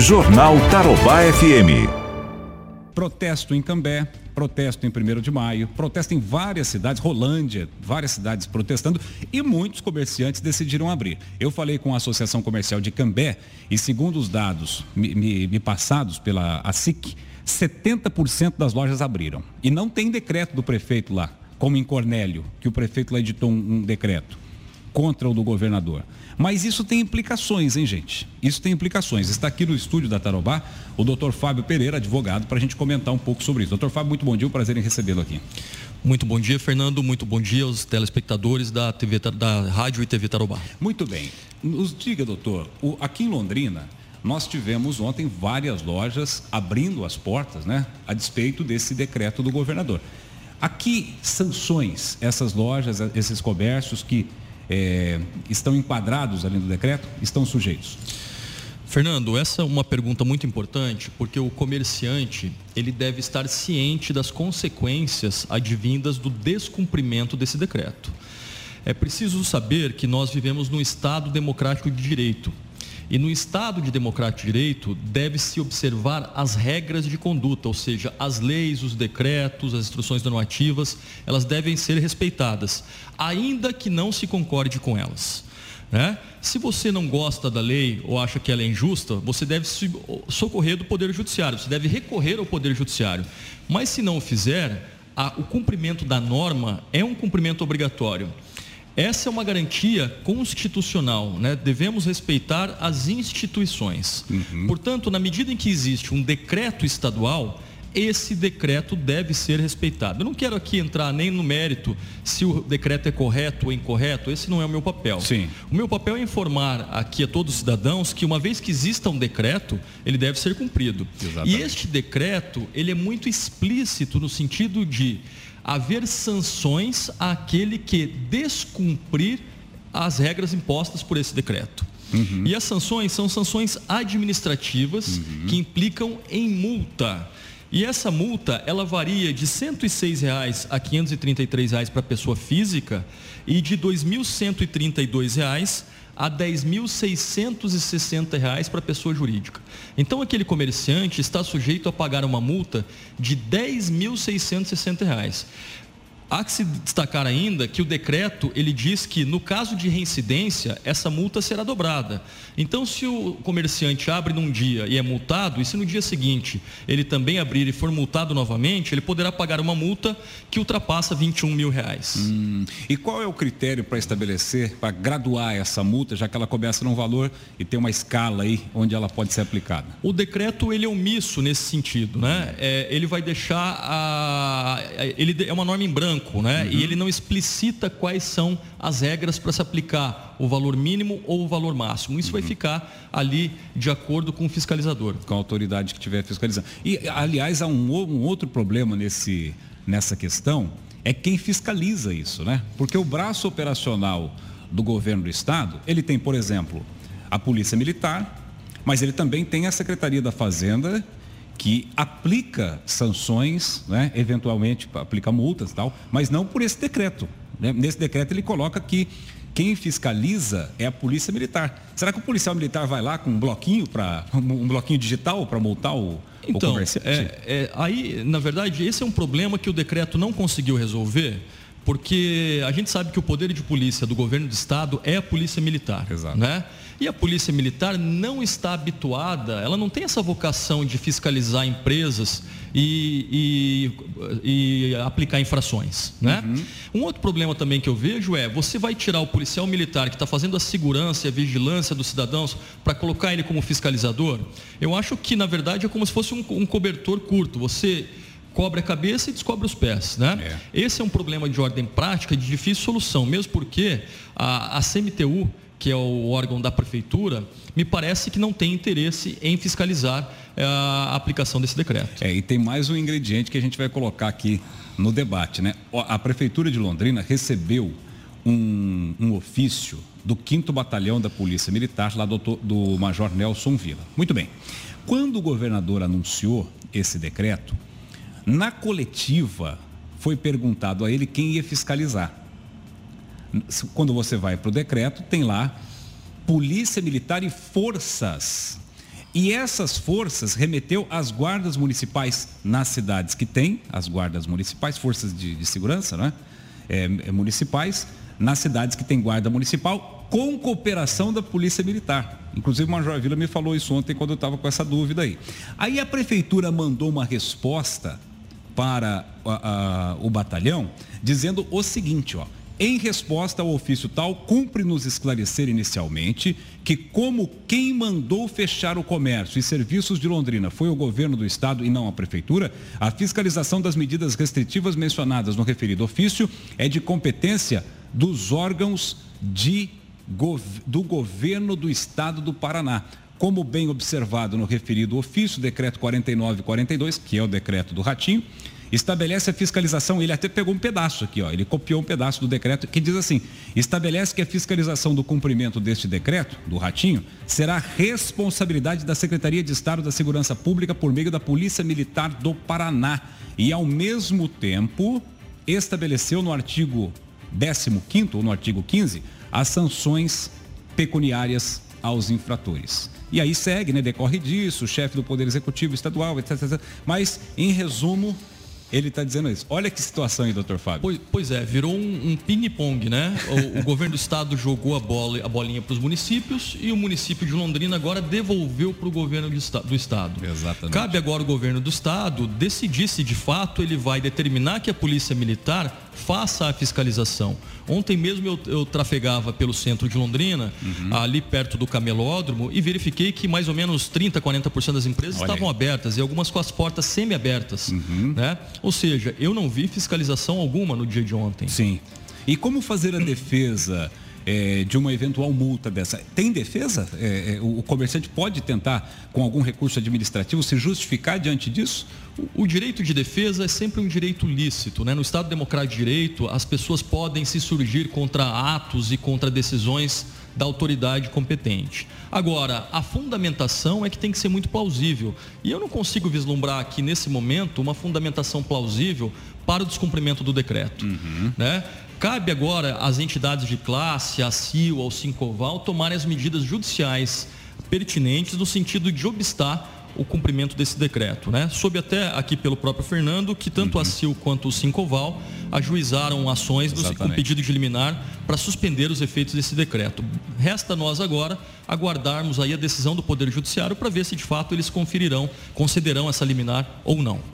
Jornal Tarobá FM. Protesto em Cambé, protesto em 1 de maio, protesto em várias cidades, Rolândia, várias cidades protestando e muitos comerciantes decidiram abrir. Eu falei com a Associação Comercial de Cambé e segundo os dados me, me, me passados pela ASIC, 70% das lojas abriram. E não tem decreto do prefeito lá, como em Cornélio, que o prefeito lá editou um, um decreto contra o do governador. Mas isso tem implicações, hein, gente? Isso tem implicações. Está aqui no estúdio da Tarobá o doutor Fábio Pereira, advogado, para a gente comentar um pouco sobre isso. Doutor Fábio, muito bom dia, um prazer em recebê-lo aqui. Muito bom dia, Fernando. Muito bom dia aos telespectadores da, TV, da Rádio e TV Tarobá. Muito bem. Nos diga, doutor, o, aqui em Londrina, nós tivemos ontem várias lojas abrindo as portas, né? A despeito desse decreto do governador. Aqui, sanções, essas lojas, esses comércios que é, estão enquadrados ali no decreto, estão sujeitos? Fernando, essa é uma pergunta muito importante, porque o comerciante, ele deve estar ciente das consequências advindas do descumprimento desse decreto. É preciso saber que nós vivemos num Estado democrático de direito. E no Estado de democrático de direito, deve-se observar as regras de conduta, ou seja, as leis, os decretos, as instruções normativas, elas devem ser respeitadas, ainda que não se concorde com elas. Né? Se você não gosta da lei ou acha que ela é injusta, você deve se socorrer do Poder Judiciário, você deve recorrer ao Poder Judiciário. Mas se não o fizer, a, o cumprimento da norma é um cumprimento obrigatório. Essa é uma garantia constitucional, né? devemos respeitar as instituições. Uhum. Portanto, na medida em que existe um decreto estadual, esse decreto deve ser respeitado. Eu não quero aqui entrar nem no mérito se o decreto é correto ou incorreto, esse não é o meu papel. Sim. O meu papel é informar aqui a todos os cidadãos que uma vez que exista um decreto, ele deve ser cumprido. Exatamente. E este decreto, ele é muito explícito no sentido de haver sanções àquele que descumprir as regras impostas por esse decreto. Uhum. E as sanções são sanções administrativas uhum. que implicam em multa. E essa multa, ela varia de R$ 106,00 a R$ 533,00 para pessoa física e de R$ 2.132,00 a R$ 10.660 para pessoa jurídica. Então, aquele comerciante está sujeito a pagar uma multa de R$ 10.660. Há que se destacar ainda que o decreto ele diz que no caso de reincidência essa multa será dobrada. Então, se o comerciante abre num dia e é multado, e se no dia seguinte ele também abrir e for multado novamente, ele poderá pagar uma multa que ultrapassa 21 mil reais. Hum, e qual é o critério para estabelecer, para graduar essa multa, já que ela começa num valor e tem uma escala aí onde ela pode ser aplicada? O decreto ele é omisso nesse sentido, né? É, ele vai deixar a, ele é uma norma em branco branco, né? Uhum. E ele não explicita quais são as regras para se aplicar o valor mínimo ou o valor máximo. Isso uhum. vai ficar ali de acordo com o fiscalizador. Com a autoridade que estiver fiscalizando. E, aliás, há um, um outro problema nesse, nessa questão, é quem fiscaliza isso, né? Porque o braço operacional do governo do estado, ele tem, por exemplo, a Polícia Militar, mas ele também tem a Secretaria da Fazenda que aplica sanções, né, eventualmente aplica multas e tal, mas não por esse decreto. Né? Nesse decreto ele coloca que quem fiscaliza é a polícia militar. Será que o policial militar vai lá com um bloquinho para um bloquinho digital para multar o, então, o comerciante? É, é, aí, na verdade, esse é um problema que o decreto não conseguiu resolver porque a gente sabe que o poder de polícia do governo do estado é a polícia militar, Exato. né? E a polícia militar não está habituada, ela não tem essa vocação de fiscalizar empresas e, e, e aplicar infrações, né? Uhum. Um outro problema também que eu vejo é, você vai tirar o policial militar que está fazendo a segurança e a vigilância dos cidadãos para colocar ele como fiscalizador? Eu acho que, na verdade, é como se fosse um, um cobertor curto. Você cobre a cabeça e descobre os pés. Né? É. Esse é um problema de ordem prática de difícil solução, mesmo porque a, a CMTU, que é o órgão da prefeitura, me parece que não tem interesse em fiscalizar é, a aplicação desse decreto. É, e tem mais um ingrediente que a gente vai colocar aqui no debate. Né? A prefeitura de Londrina recebeu um, um ofício do 5 Batalhão da Polícia Militar, lá do, do Major Nelson Vila. Muito bem. Quando o governador anunciou esse decreto, na coletiva, foi perguntado a ele quem ia fiscalizar. Quando você vai para o decreto, tem lá Polícia Militar e Forças. E essas forças remeteu às guardas municipais nas cidades que tem, as guardas municipais, forças de, de segurança, né? É, é, municipais, nas cidades que tem guarda municipal, com cooperação da Polícia Militar. Inclusive o Major Vila me falou isso ontem quando eu estava com essa dúvida aí. Aí a prefeitura mandou uma resposta para a, a, o batalhão dizendo o seguinte, ó. Em resposta ao ofício tal, cumpre nos esclarecer inicialmente que, como quem mandou fechar o comércio e serviços de Londrina foi o governo do estado e não a prefeitura, a fiscalização das medidas restritivas mencionadas no referido ofício é de competência dos órgãos de, do governo do estado do Paraná. Como bem observado no referido ofício, decreto 4942, que é o decreto do Ratinho, estabelece a fiscalização, ele até pegou um pedaço aqui, ó, ele copiou um pedaço do decreto que diz assim: estabelece que a fiscalização do cumprimento deste decreto, do Ratinho, será responsabilidade da Secretaria de Estado da Segurança Pública por meio da Polícia Militar do Paraná. E, ao mesmo tempo, estabeleceu no artigo 15 ou no artigo 15 as sanções pecuniárias aos infratores. E aí segue, né? Decorre disso, o chefe do Poder Executivo Estadual, etc, etc. Mas, em resumo, ele está dizendo isso. Olha que situação aí, doutor Fábio. Pois, pois é, virou um, um ping-pong, né? O, o governo do estado jogou a, bola, a bolinha para os municípios e o município de Londrina agora devolveu para o governo do estado. Exatamente. Cabe agora o governo do estado decidir se de fato ele vai determinar que a polícia militar faça a fiscalização. Ontem mesmo eu, eu trafegava pelo centro de Londrina, uhum. ali perto do camelódromo, e verifiquei que mais ou menos 30, 40% das empresas Olha estavam aí. abertas e algumas com as portas semi-abertas. Uhum. Né? Ou seja, eu não vi fiscalização alguma no dia de ontem. Sim. E como fazer a defesa? É, de uma eventual multa dessa. Tem defesa? É, é, o comerciante pode tentar, com algum recurso administrativo, se justificar diante disso? O, o direito de defesa é sempre um direito lícito. Né? No Estado Democrático de Direito, as pessoas podem se surgir contra atos e contra decisões da autoridade competente. Agora, a fundamentação é que tem que ser muito plausível. E eu não consigo vislumbrar aqui nesse momento uma fundamentação plausível para o descumprimento do decreto. Uhum. Né? Cabe agora às entidades de classe, a CIO, ao Sincoval, tomarem as medidas judiciais pertinentes no sentido de obstar o cumprimento desse decreto. Né? Soube até aqui pelo próprio Fernando que tanto uhum. a CIL quanto o Sincoval ajuizaram ações do, com pedido de liminar para suspender os efeitos desse decreto. Resta nós agora aguardarmos aí a decisão do Poder Judiciário para ver se de fato eles conferirão, concederão essa liminar ou não.